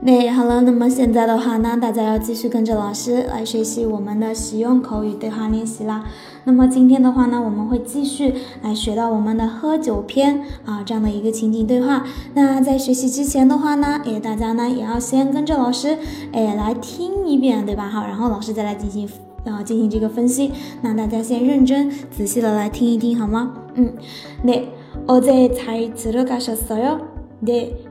那好了，那么现在的话呢，大家要继续跟着老师来学习我们的实用口语对话练习啦。那么今天的话呢，我们会继续来学到我们的喝酒篇啊这样的一个情景对话。那在学习之前的话呢，诶，大家呢也要先跟着老师诶来听一遍，对吧？好，然后老师再来进行啊进行这个分析。那大家先认真仔细的来听一听，好吗？嗯，네어제잘들어가셨어요네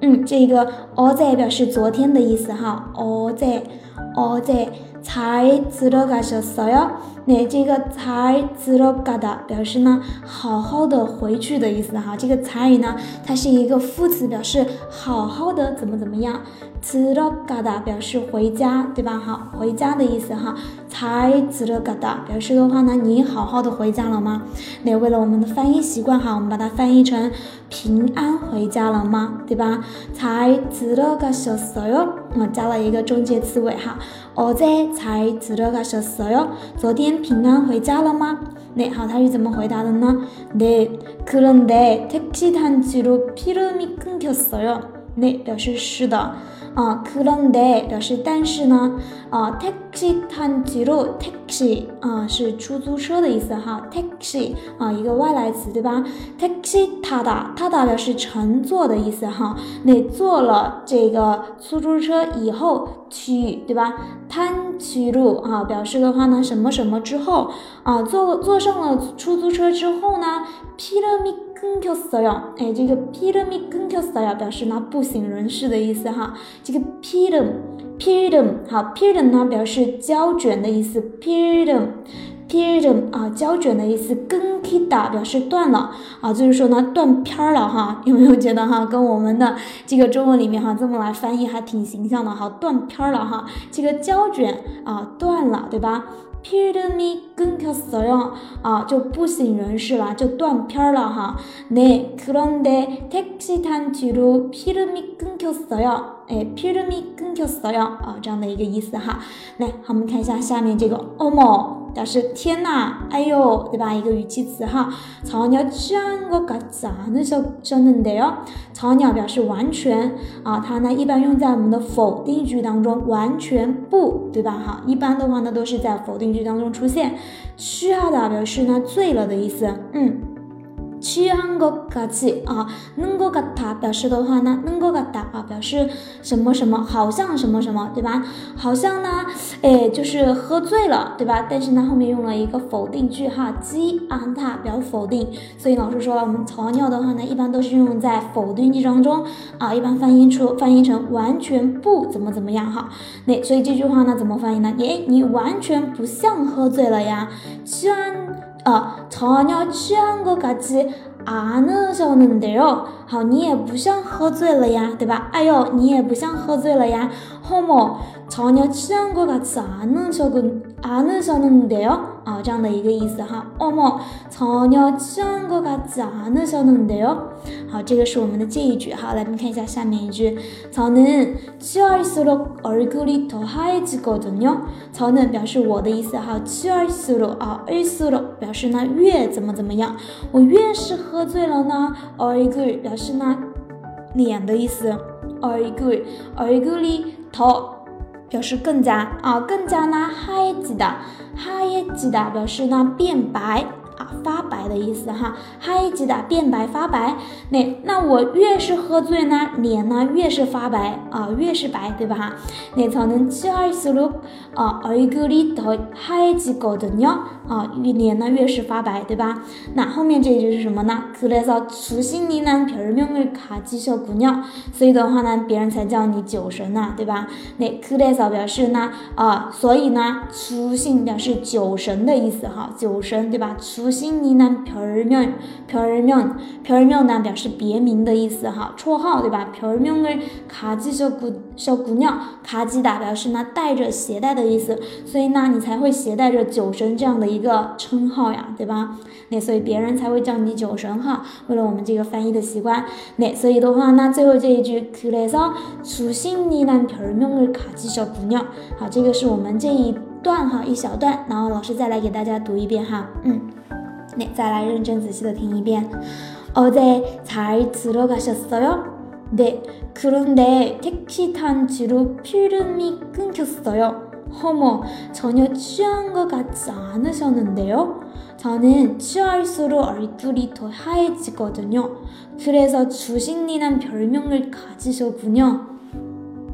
嗯，这个 어제表示昨天的意思哈，어제，어제 잘 들어가셨어요? 那这个才들어가 다， 表示呢好好的回去的意思哈。这个才呢，它是一个副词，表示好好的怎么怎么样。들어가 다， 表示回家，对吧？好，回家的意思哈。 才들어가 다， 表示的话呢，你好好的回家了吗？那为了我们的翻译习惯哈，我们把它翻译成平安回家了吗？对吧？才들어가셨어 요？ 我加了一个中介词尾哈。어제잘들어가셨어 요？ 昨天平安回家了吗？那好，他是怎么回答的呢？네그런데택시단지로피름이끊겼어 요。 那表示是的。啊，그런데表示但是呢，啊，택시탄지로택시啊是出租车的意思哈，택시啊一个外来词对吧？택시타다타다表示乘坐的意思哈，那坐了这个出租车以后去对吧？탄지로啊表示的话呢什么什么之后啊坐坐上了出租车之后呢，피름이 끊겼어 요， 哎这个피름이끊겼어요表示呢不省人事的意思哈。这个 pilum，pilum，好，pilum 呢表示胶卷的意思，pilum，pilum 啊，胶卷的意思。跟 kita 表示断了啊，就是说呢断片儿了哈，有没有觉得哈，跟我们的这个中文里面哈这么来翻译还挺形象的哈，断片儿了哈，这个胶卷啊断了，对吧？ 피름이끊겼어요啊，就不省人事了，就断片了哈。네그런데택시탄뒤로피름이끊겼어 요。 哎，피름이끊겼어요啊，这样的一个意思哈。来，好，我们看一下下面这个어머 表示天呐，哎呦，对吧一个语气词哈。草鸟将要嘎杂呢，小小嫩的哟。草鸟表示完全啊，它呢一般用在我们的否定句当中，完全不对吧？哈，一般的话呢都是在否定句当中出现，需要的表示呢醉了的意思。嗯。 취한것같이啊，는것같아表示的话呢，는것같아啊，表示什么什么，好像什么什么，对吧？好像呢，哎，就是喝醉了，对吧？但是呢，后面用了一个否定句哈，지安다表否定，所以老师说了，我们草尿的话呢，一般都是用在否定句当中啊，一般翻译出翻译成完全不怎么怎么样哈。那所以这句话呢，怎么翻译呢？哎，你完全不像喝醉了呀，취한 啊，전혀취한것같지않으셨는데 요。 好，你也不像喝醉了呀，对吧？哎呦，你也不像喝醉了呀。어머 전혀취한것같지않으셨않으셨는데 요。 啊，这样的一个意思哈。어머전혀취한것같지않으셨는데 요。 好，这个是我们的这一句哈。来，我们看一下下面一句。저는취할수록얼굴이더하얘지거든 요。 저는表示我的意思哈。취할수록啊，얼수록表示呢越怎么怎么样，我越是喝醉了呢。얼굴表示呢脸的意思。얼굴얼굴이더 表示更加啊，更加呢，high 的，high 的表示呢，变白。啊发白的意思哈，嗨吉达变白发白。那那我越是喝醉呢，脸呢越是发白啊，越是白，对吧哈？那저는취할수록아얼굴이더하얘지거든요啊，脸呢越是发白，对吧？那后面这一句是什么呢？그래서주신이란별명을가지셨군 요。 所以的话呢，别人才叫你酒神呐，对吧？那그래서表示呢啊，所以呢，出信表示酒神的意思哈，酒神对吧？出 信你呢，별명별명별명呢表示别名的意思哈，绰号对吧？별명을가지셔구셔구냐卡基达表示呢带着携带的意思，所以呢你才会携带着酒神这样的一个称号呀，对吧？那所以别人才会叫你酒神哈。为了我们这个翻译的习惯，那所以的话呢，最后这一句그래서주신이란별명을가지셨군 요。 好，这个是我们这一。段哈一小段，然后老师再来给大家读一遍哈，嗯， 那再来认真仔细的听一遍。어제잘들어가셨어요네그런데택시탄뒤로필름이끊겼어요어머전혀취한것같지않으셨는데요저는취할수록얼굴이더하얘지거든요그래서주신이란별명을가지셨군요